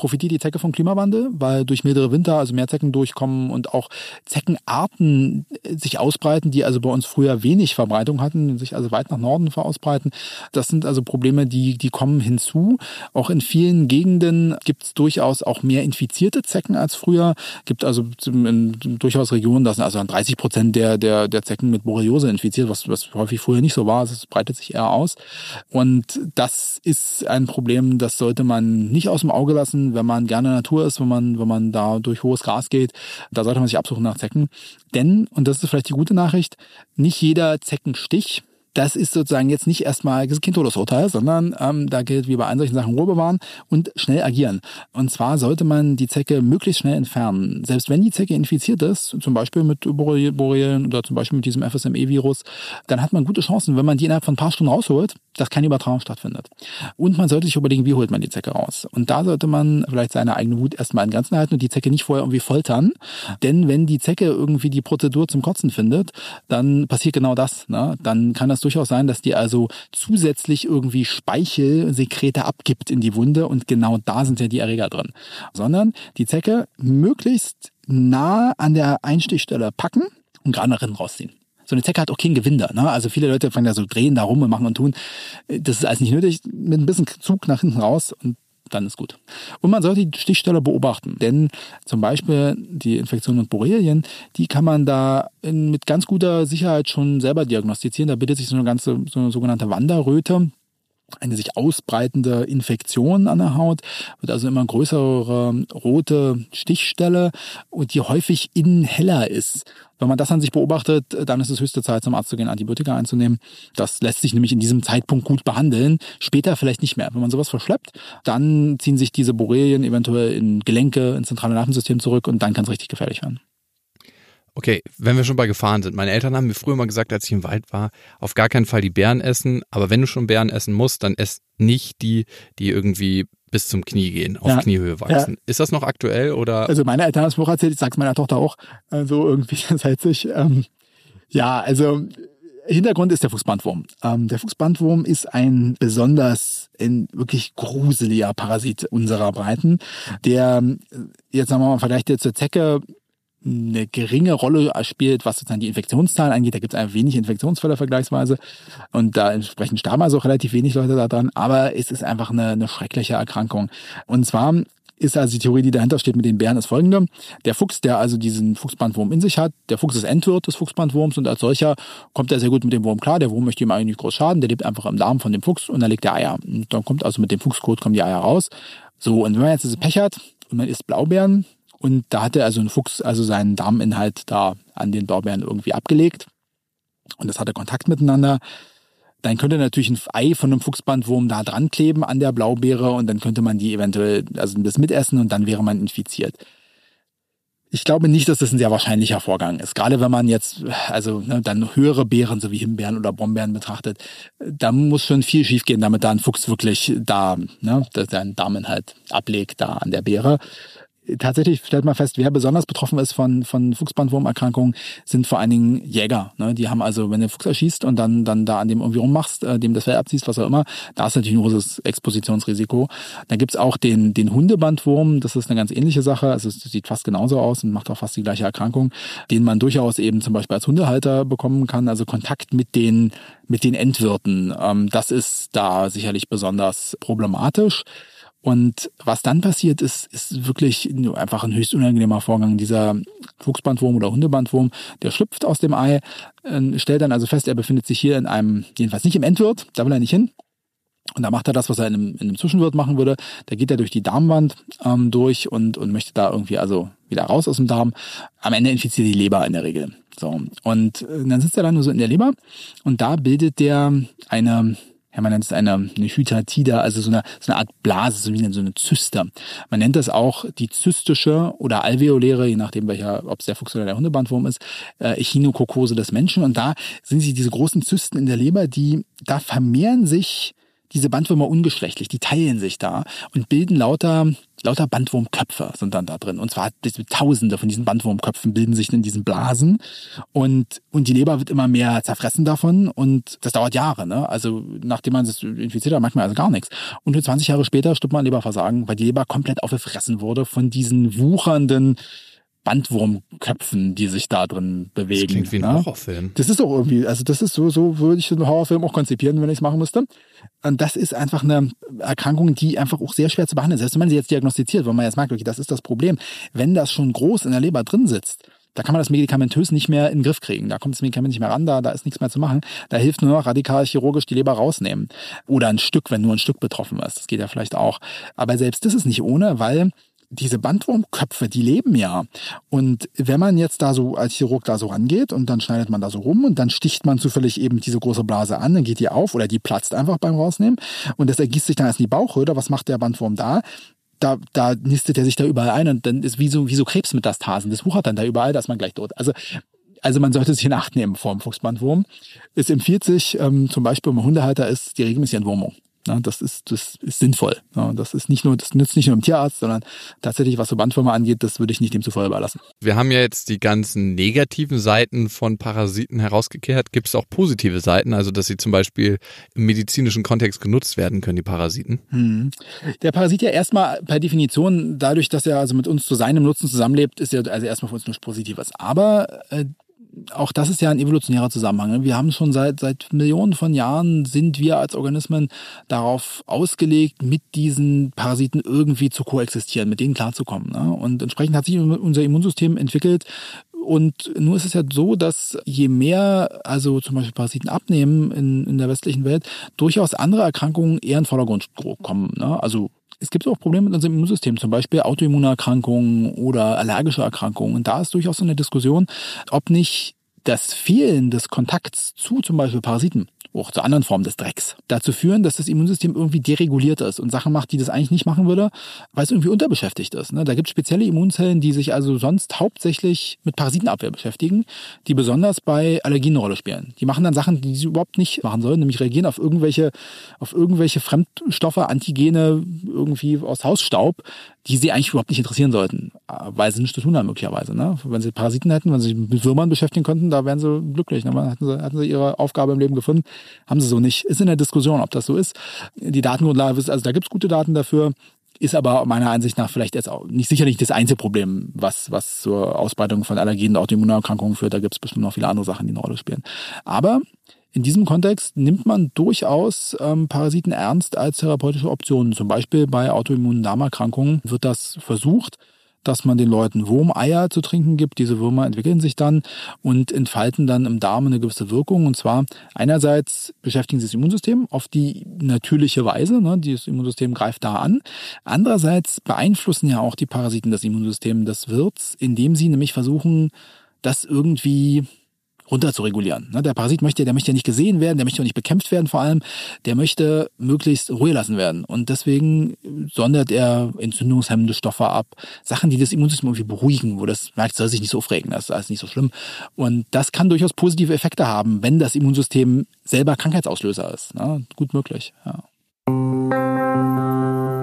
profitiert die Zecke vom Klimawandel, weil durch mildere Winter also mehr Zecken durchkommen und auch Zeckenarten sich ausbreiten, die also bei uns früher wenig Verbreitung hatten, sich also weit nach Norden ausbreiten. Das sind also Probleme, die, die kommen hinzu. Auch in vielen Gegenden gibt es durchaus auch mehr infizierte Zecken als früher. Gibt also in, durchaus Regionen, da sind also 30 Prozent der, der, der Zecken mit Borreliose infiziert, was, was häufig früher nicht so war. Es breitet sich eher aus. Und das ist ein Problem, das sollte man nicht aus dem Auge lassen, wenn man gerne Natur ist, wenn man, wenn man da durch hohes Gras geht. Da sollte man sich absuchen nach Zecken. Denn, und das ist vielleicht die gute Nachricht, nicht jeder Zeckenstich das ist sozusagen jetzt nicht erstmal kein Todesurteil, sondern ähm, da gilt wie bei allen solchen Sachen Ruhe bewahren und schnell agieren. Und zwar sollte man die Zecke möglichst schnell entfernen. Selbst wenn die Zecke infiziert ist, zum Beispiel mit Borrelien oder zum Beispiel mit diesem FSME-Virus, dann hat man gute Chancen, wenn man die innerhalb von ein paar Stunden rausholt, dass keine Übertragung stattfindet. Und man sollte sich überlegen, wie holt man die Zecke raus. Und da sollte man vielleicht seine eigene Wut erstmal in Grenzen halten und die Zecke nicht vorher irgendwie foltern. Denn wenn die Zecke irgendwie die Prozedur zum Kotzen findet, dann passiert genau das. Ne? Dann kann das durchaus sein, dass die also zusätzlich irgendwie Speichelsekrete abgibt in die Wunde und genau da sind ja die Erreger drin. Sondern die Zecke möglichst nah an der Einstichstelle packen und gerade nach innen rausziehen. So eine Zecke hat auch kein Gewinder. Ne? Also viele Leute fangen da so drehen da rum und machen und tun. Das ist alles nicht nötig. Mit ein bisschen Zug nach hinten raus und dann ist gut. Und man sollte die Stichstelle beobachten, denn zum Beispiel die Infektion mit Borrelien, die kann man da in, mit ganz guter Sicherheit schon selber diagnostizieren. Da bildet sich so eine ganze, so eine sogenannte Wanderröte eine sich ausbreitende Infektion an der Haut, wird also immer größere rote Stichstelle und die häufig innen heller ist. Wenn man das an sich beobachtet, dann ist es höchste Zeit, zum Arzt zu gehen, Antibiotika einzunehmen. Das lässt sich nämlich in diesem Zeitpunkt gut behandeln, später vielleicht nicht mehr. Wenn man sowas verschleppt, dann ziehen sich diese Borrelien eventuell in Gelenke, ins zentrale Nervensystem zurück und dann kann es richtig gefährlich werden. Okay, wenn wir schon bei Gefahren sind. Meine Eltern haben mir früher mal gesagt, als ich im Wald war, auf gar keinen Fall die Bären essen. Aber wenn du schon Bären essen musst, dann ess nicht die, die irgendwie bis zum Knie gehen, auf ja, Kniehöhe wachsen. Ja. Ist das noch aktuell oder? Also meine Eltern haben es mir auch erzählt, ich sag's meiner Tochter auch, so also irgendwie seit sich. Ähm, ja, also Hintergrund ist der Fuchsbandwurm. Ähm, der Fuchsbandwurm ist ein besonders ein wirklich gruseliger Parasit unserer Breiten, der jetzt sagen wir mal im Vergleich zur Zecke eine geringe Rolle spielt, was sozusagen die Infektionszahlen angeht. Da gibt es einfach wenig Infektionsfälle vergleichsweise und da entsprechend starben also relativ wenig Leute da dran. Aber es ist einfach eine, eine schreckliche Erkrankung. Und zwar ist also die Theorie, die dahinter steht mit den Bären, ist folgende. Der Fuchs, der also diesen Fuchsbandwurm in sich hat, der Fuchs ist Endwirt des Fuchsbandwurms und als solcher kommt er sehr gut mit dem Wurm klar. Der Wurm möchte ihm eigentlich nicht groß schaden, der lebt einfach im Darm von dem Fuchs und dann legt er Eier. Und dann kommt also mit dem Fuchskot kommen die Eier raus. So, und wenn man jetzt diese Pech hat und man isst Blaubeeren, und da hatte also ein Fuchs also seinen Darminhalt da an den Blaubeeren irgendwie abgelegt. Und das hatte Kontakt miteinander. Dann könnte natürlich ein Ei von einem Fuchsbandwurm da dran kleben an der Blaubeere und dann könnte man die eventuell also das mitessen und dann wäre man infiziert. Ich glaube nicht, dass das ein sehr wahrscheinlicher Vorgang ist. Gerade wenn man jetzt also ne, dann höhere Beeren, so wie Himbeeren oder Brombeeren betrachtet, da muss schon viel schiefgehen, damit da ein Fuchs wirklich da, ne, seinen Darminhalt ablegt da an der Beere tatsächlich stellt man fest, wer besonders betroffen ist von, von Fuchsbandwurmerkrankungen, sind vor allen Dingen Jäger. Ne? Die haben also, wenn du Fuchs erschießt und dann, dann da an dem irgendwie rummachst, äh, dem das Fell abziehst, was auch immer, da ist natürlich ein großes Expositionsrisiko. Dann gibt's auch den, den Hundebandwurm, das ist eine ganz ähnliche Sache. Also es sieht fast genauso aus und macht auch fast die gleiche Erkrankung, den man durchaus eben zum Beispiel als Hundehalter bekommen kann. Also Kontakt mit den, mit den Endwirten. Ähm, das ist da sicherlich besonders problematisch. Und was dann passiert ist, ist wirklich einfach ein höchst unangenehmer Vorgang. Dieser Fuchsbandwurm oder Hundebandwurm, der schlüpft aus dem Ei, äh, stellt dann also fest, er befindet sich hier in einem, jedenfalls nicht im Endwirt, da will er nicht hin. Und da macht er das, was er in einem, in einem Zwischenwirt machen würde. Da geht er durch die Darmwand ähm, durch und, und möchte da irgendwie also wieder raus aus dem Darm. Am Ende infiziert die Leber in der Regel. So. Und äh, dann sitzt er dann nur so in der Leber und da bildet der eine ja, man nennt es eine, eine Hydatida, also so eine, so eine Art Blase, so wie so eine Zyste. Man nennt das auch die zystische oder alveoläre, je nachdem welcher, ob es der Fuchs oder der Hundebandwurm ist, äh, Echinokokose des Menschen. Und da sind sie diese großen Zysten in der Leber, die, da vermehren sich diese Bandwürmer ungeschlechtlich, die teilen sich da und bilden lauter lauter Bandwurmköpfe sind dann da drin. Und zwar tausende von diesen Bandwurmköpfen bilden sich in diesen Blasen und, und die Leber wird immer mehr zerfressen davon und das dauert Jahre. Ne? Also nachdem man es infiziert hat, manchmal also gar nichts. Und 20 Jahre später stirbt man Leberversagen, weil die Leber komplett aufgefressen wurde von diesen wuchernden Bandwurmköpfen, die sich da drin bewegen. Das klingt wie ein ne? Horrorfilm. Das ist auch irgendwie, also das ist so, so würde ich einen Horrorfilm auch konzipieren, wenn ich es machen müsste. Und das ist einfach eine Erkrankung, die einfach auch sehr schwer zu behandeln ist. Selbst wenn man sie jetzt diagnostiziert, wenn man jetzt merkt, okay, das ist das Problem. Wenn das schon groß in der Leber drin sitzt, da kann man das medikamentös nicht mehr in den Griff kriegen. Da kommt das Medikament nicht mehr ran, da, da ist nichts mehr zu machen. Da hilft nur noch radikal chirurgisch die Leber rausnehmen. Oder ein Stück, wenn nur ein Stück betroffen ist. Das geht ja vielleicht auch. Aber selbst das ist nicht ohne, weil diese Bandwurmköpfe, die leben ja. Und wenn man jetzt da so als Chirurg da so rangeht und dann schneidet man da so rum und dann sticht man zufällig eben diese große Blase an, dann geht die auf oder die platzt einfach beim Rausnehmen und das ergießt sich dann erst in die Bauchröhre. Was macht der Bandwurm da? Da, da nistet er sich da überall ein und dann ist wie so, wie so Krebsmetastasen. Das wuchert dann da überall, da ist man gleich tot. Also also man sollte sich in Acht nehmen vor dem Fuchsbandwurm. Es empfiehlt sich ähm, zum Beispiel, wenn man Hundehalter ist, die regelmäßige Entwurmung. Das ist, das ist sinnvoll. Das ist nicht nur, das nützt nicht nur im Tierarzt, sondern tatsächlich, was so Bandwürmer angeht, das würde ich nicht dem zuvor überlassen. Wir haben ja jetzt die ganzen negativen Seiten von Parasiten herausgekehrt. Gibt es auch positive Seiten, also dass sie zum Beispiel im medizinischen Kontext genutzt werden können, die Parasiten? Hm. Der Parasit ja erstmal per Definition, dadurch, dass er also mit uns zu seinem Nutzen zusammenlebt, ist ja also erstmal für uns nichts Positives. Aber äh, auch das ist ja ein evolutionärer Zusammenhang. Ne? Wir haben schon seit, seit Millionen von Jahren sind wir als Organismen darauf ausgelegt, mit diesen Parasiten irgendwie zu koexistieren, mit denen klarzukommen. Ne? Und entsprechend hat sich unser Immunsystem entwickelt, und nur ist es ja so, dass je mehr, also zum Beispiel Parasiten abnehmen in, in der westlichen Welt, durchaus andere Erkrankungen eher in den Vordergrund kommen. Ne? Also es gibt auch Probleme mit unserem Immunsystem, zum Beispiel Autoimmunerkrankungen oder allergische Erkrankungen. Und da ist durchaus so eine Diskussion, ob nicht das Fehlen des Kontakts zu zum Beispiel Parasiten auch zu anderen Formen des Drecks, dazu führen, dass das Immunsystem irgendwie dereguliert ist und Sachen macht, die das eigentlich nicht machen würde, weil es irgendwie unterbeschäftigt ist. Ne? Da gibt es spezielle Immunzellen, die sich also sonst hauptsächlich mit Parasitenabwehr beschäftigen, die besonders bei Allergien eine Rolle spielen. Die machen dann Sachen, die sie überhaupt nicht machen sollen, nämlich reagieren auf irgendwelche, auf irgendwelche Fremdstoffe, Antigene irgendwie aus Hausstaub, die sie eigentlich überhaupt nicht interessieren sollten, weil sie nichts zu tun haben möglicherweise. Ne? Wenn sie Parasiten hätten, wenn sie sich mit Würmern beschäftigen könnten, da wären sie glücklich. Ne? Sie, hatten sie ihre Aufgabe im Leben gefunden, haben sie so nicht. Ist in der Diskussion, ob das so ist. Die Datengrundlage, also da gibt's gute Daten dafür, ist aber meiner Ansicht nach vielleicht jetzt auch nicht sicherlich das einzige Problem, was, was zur Ausbreitung von Allergien und Autoimmunerkrankungen führt. Da gibt's bestimmt noch viele andere Sachen, die eine Rolle spielen. Aber in diesem Kontext nimmt man durchaus ähm, Parasiten ernst als therapeutische Optionen. Zum Beispiel bei autoimmunen Darmerkrankungen wird das versucht dass man den Leuten Wurmeier zu trinken gibt. Diese Würmer entwickeln sich dann und entfalten dann im Darm eine gewisse Wirkung. Und zwar einerseits beschäftigen sie das Immunsystem auf die natürliche Weise. Ne? Das Immunsystem greift da an. Andererseits beeinflussen ja auch die Parasiten das Immunsystem des Wirts, indem sie nämlich versuchen, das irgendwie runter zu regulieren. Ne, der Parasit möchte, der möchte nicht gesehen werden, der möchte auch nicht bekämpft werden vor allem, der möchte möglichst Ruhe lassen werden. Und deswegen sondert er entzündungshemmende Stoffe ab, Sachen, die das Immunsystem irgendwie beruhigen, wo das merkt, soll sich nicht so aufregen, das ist alles nicht so schlimm. Und das kann durchaus positive Effekte haben, wenn das Immunsystem selber Krankheitsauslöser ist. Ne? Gut möglich, ja.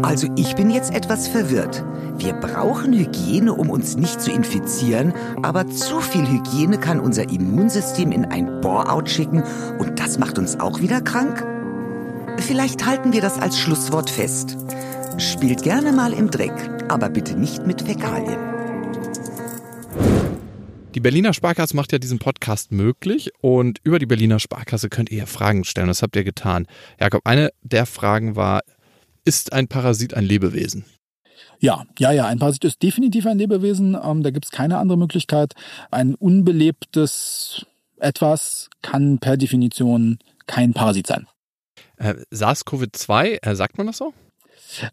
Also ich bin jetzt etwas verwirrt. Wir brauchen Hygiene, um uns nicht zu infizieren, aber zu viel Hygiene kann unser Immunsystem in ein Bore-out schicken und das macht uns auch wieder krank? Vielleicht halten wir das als Schlusswort fest. Spielt gerne mal im Dreck, aber bitte nicht mit Fäkalien. Die Berliner Sparkasse macht ja diesen Podcast möglich und über die Berliner Sparkasse könnt ihr Fragen stellen. Das habt ihr getan. Jakob, eine der Fragen war, ist ein Parasit ein Lebewesen? Ja, ja, ja, ein Parasit ist definitiv ein Lebewesen. Ähm, da gibt es keine andere Möglichkeit. Ein unbelebtes etwas kann per Definition kein Parasit sein. Äh, SARS-CoV-2, äh, sagt man das so?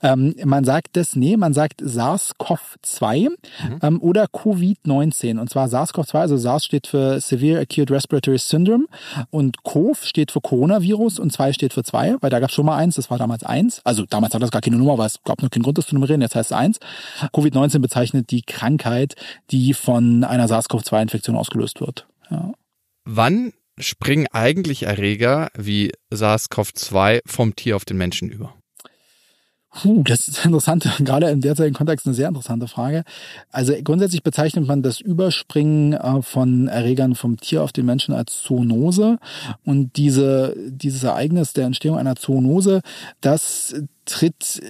Ähm, man sagt das, nee, man sagt SARS-CoV-2 mhm. ähm, oder Covid-19. Und zwar SARS-CoV-2, also SARS steht für Severe Acute Respiratory Syndrome und CoV steht für Coronavirus und 2 steht für 2, weil da gab es schon mal eins, das war damals 1. Also damals hat das gar keine Nummer, weil es gab nur keinen Grund, das zu nummerieren, jetzt heißt es 1. Covid-19 bezeichnet die Krankheit, die von einer SARS-CoV-2-Infektion ausgelöst wird. Ja. Wann springen eigentlich Erreger wie SARS-CoV-2 vom Tier auf den Menschen über? Puh, das ist interessant, gerade im derzeitigen Kontext eine sehr interessante Frage. Also grundsätzlich bezeichnet man das Überspringen äh, von Erregern vom Tier auf den Menschen als Zoonose. Und diese, dieses Ereignis der Entstehung einer Zoonose, das tritt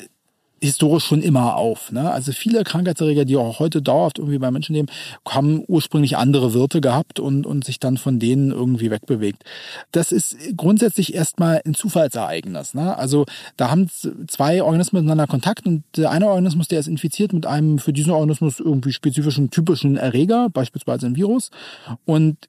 historisch schon immer auf. Ne? Also viele Krankheitserreger, die auch heute dauerhaft irgendwie bei Menschen leben, haben ursprünglich andere Wirte gehabt und, und sich dann von denen irgendwie wegbewegt. Das ist grundsätzlich erstmal ein Zufallsereignis. Ne? Also da haben zwei Organismen miteinander Kontakt und der eine Organismus, der ist infiziert mit einem für diesen Organismus irgendwie spezifischen, typischen Erreger, beispielsweise ein Virus. Und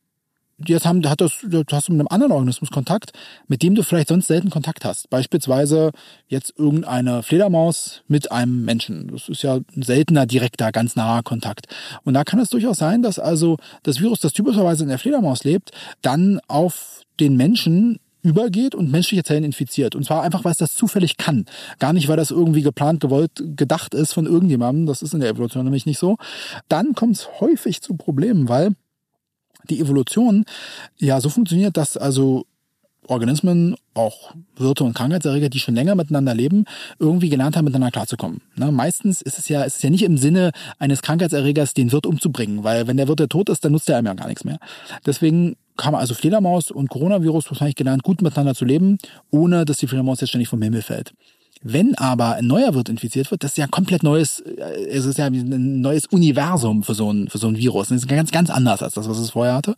jetzt haben, hat das, hast du mit einem anderen Organismus Kontakt, mit dem du vielleicht sonst selten Kontakt hast. Beispielsweise jetzt irgendeine Fledermaus mit einem Menschen. Das ist ja ein seltener, direkter, ganz naher Kontakt. Und da kann es durchaus sein, dass also das Virus, das typischerweise in der Fledermaus lebt, dann auf den Menschen übergeht und menschliche Zellen infiziert. Und zwar einfach, weil es das zufällig kann. Gar nicht, weil das irgendwie geplant, gewollt, gedacht ist von irgendjemandem. Das ist in der Evolution nämlich nicht so. Dann kommt es häufig zu Problemen, weil die Evolution ja so funktioniert, dass also Organismen, auch Wirte und Krankheitserreger, die schon länger miteinander leben, irgendwie gelernt haben, miteinander klarzukommen. Ne? Meistens ist es ja, ist es ja nicht im Sinne eines Krankheitserregers, den Wirt umzubringen, weil wenn der Wirt ja tot ist, dann nutzt er einem ja gar nichts mehr. Deswegen haben also Fledermaus und Coronavirus wahrscheinlich gelernt, gut miteinander zu leben, ohne dass die Fledermaus jetzt ständig vom Himmel fällt. Wenn aber ein neuer Wirt infiziert wird, das ist ja komplett neues, äh, es ist ja ein neues Universum für so ein, für so ein Virus. Das ist ganz, ganz anders als das, was es vorher hatte.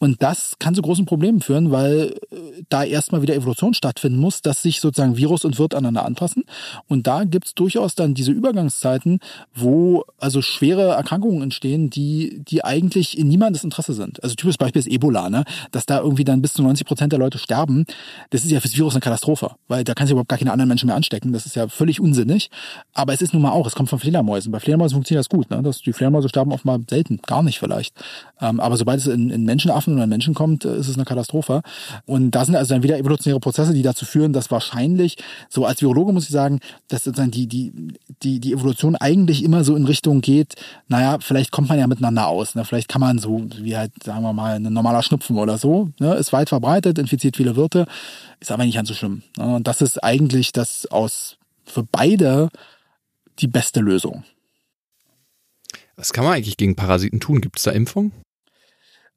Und das kann zu großen Problemen führen, weil äh, da erstmal wieder Evolution stattfinden muss, dass sich sozusagen Virus und Wirt aneinander anpassen. Und da gibt's durchaus dann diese Übergangszeiten, wo also schwere Erkrankungen entstehen, die, die eigentlich in niemandes Interesse sind. Also typisches Beispiel ist Ebola, ne? Dass da irgendwie dann bis zu 90 Prozent der Leute sterben. Das ist ja fürs Virus eine Katastrophe, weil da kann sich überhaupt gar keine anderen Menschen mehr anstecken stecken. Das ist ja völlig unsinnig. Aber es ist nun mal auch, es kommt von Fledermäusen. Bei Fledermäusen funktioniert das gut. Ne? Das, die Fledermäuse sterben oft mal selten, gar nicht vielleicht. Ähm, aber sobald es in, in Menschenaffen oder in Menschen kommt, äh, ist es eine Katastrophe. Und da sind also dann wieder evolutionäre Prozesse, die dazu führen, dass wahrscheinlich, so als Virologe muss ich sagen, dass sozusagen die, die, die, die Evolution eigentlich immer so in Richtung geht, naja, vielleicht kommt man ja miteinander aus. Ne? Vielleicht kann man so, wie halt, sagen wir mal, ein normaler Schnupfen oder so, ne? ist weit verbreitet, infiziert viele Wirte ist aber nicht ganz so schlimm. Und das ist eigentlich das aus für beide die beste Lösung. Was kann man eigentlich gegen Parasiten tun? Gibt es da Impfung?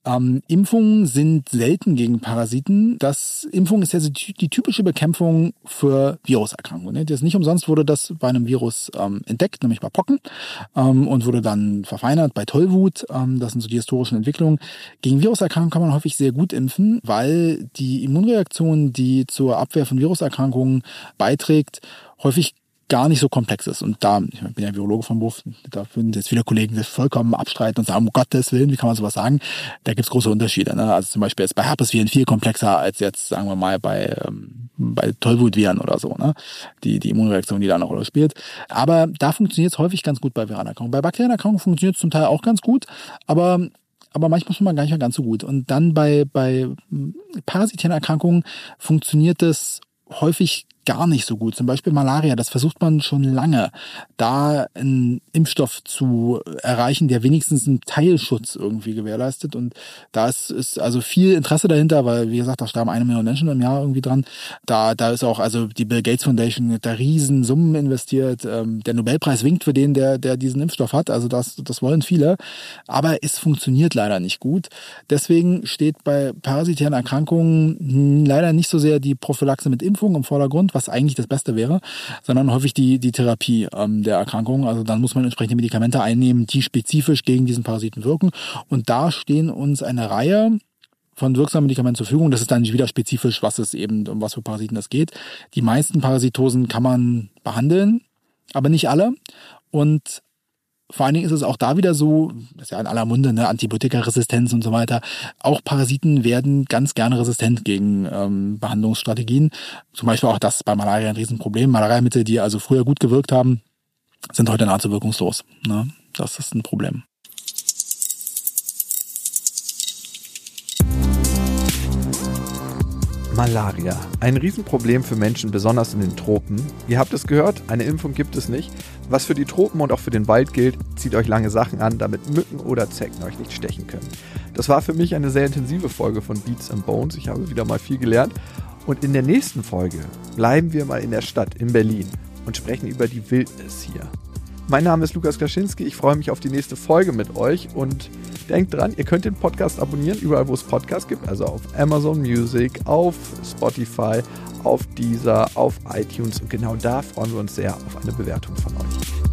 Ähm, Impfungen sind selten gegen Parasiten. Das Impfung ist ja die, typische Bekämpfung für Viruserkrankungen. Ne? Das nicht umsonst wurde das bei einem Virus ähm, entdeckt, nämlich bei Pocken, ähm, und wurde dann verfeinert bei Tollwut. Ähm, das sind so die historischen Entwicklungen. Gegen Viruserkrankungen kann man häufig sehr gut impfen, weil die Immunreaktion, die zur Abwehr von Viruserkrankungen beiträgt, häufig gar nicht so komplex ist. Und da, ich bin ja Virologe vom Beruf, da würden jetzt viele Kollegen das vollkommen abstreiten und sagen, um Gottes Willen, wie kann man sowas sagen? Da gibt's große Unterschiede. Ne? Also zum Beispiel ist bei Herpesviren viel komplexer als jetzt, sagen wir mal, bei, ähm, bei Tollwutviren oder so, ne? Die, die Immunreaktion, die da eine Rolle spielt. Aber da funktioniert es häufig ganz gut bei Viralerkrankungen. Bei Bakterienerkrankungen funktioniert es zum Teil auch ganz gut, aber aber manchmal schon mal gar nicht mehr ganz so gut. Und dann bei, bei parasitären Erkrankungen funktioniert es häufig gar nicht so gut. Zum Beispiel Malaria, das versucht man schon lange, da einen Impfstoff zu erreichen, der wenigstens einen Teilschutz irgendwie gewährleistet. Und da ist, ist also viel Interesse dahinter, weil, wie gesagt, da sterben eine Million Menschen im Jahr irgendwie dran. Da, da ist auch also die Bill Gates Foundation da riesen Summen investiert. Ähm, der Nobelpreis winkt für den, der, der diesen Impfstoff hat. Also das, das wollen viele. Aber es funktioniert leider nicht gut. Deswegen steht bei parasitären Erkrankungen leider nicht so sehr die Prophylaxe mit Impfung im Vordergrund, was eigentlich das Beste wäre, sondern häufig die, die Therapie ähm, der Erkrankung. Also dann muss man entsprechende Medikamente einnehmen, die spezifisch gegen diesen Parasiten wirken. Und da stehen uns eine Reihe von wirksamen Medikamenten zur Verfügung. Das ist dann wieder spezifisch, was es eben, um was für Parasiten es geht. Die meisten Parasitosen kann man behandeln, aber nicht alle. Und vor allen Dingen ist es auch da wieder so, das ist ja in aller Munde, ne, Antibiotikaresistenz und so weiter. Auch Parasiten werden ganz gerne resistent gegen ähm, Behandlungsstrategien. Zum Beispiel auch das bei Malaria ein Riesenproblem. Malariamittel, die also früher gut gewirkt haben, sind heute nahezu wirkungslos. Ne? Das ist ein Problem. Malaria. Ein Riesenproblem für Menschen, besonders in den Tropen. Ihr habt es gehört, eine Impfung gibt es nicht. Was für die Tropen und auch für den Wald gilt, zieht euch lange Sachen an, damit Mücken oder Zecken euch nicht stechen können. Das war für mich eine sehr intensive Folge von Beats and Bones. Ich habe wieder mal viel gelernt. Und in der nächsten Folge bleiben wir mal in der Stadt, in Berlin. und sprechen über die Wildnis hier. Mein Name ist Lukas Kaczynski. Ich freue mich auf die nächste Folge mit euch und denkt dran, ihr könnt den Podcast abonnieren, überall wo es Podcasts gibt, also auf Amazon Music, auf Spotify, auf Deezer, auf iTunes und genau da freuen wir uns sehr auf eine Bewertung von euch.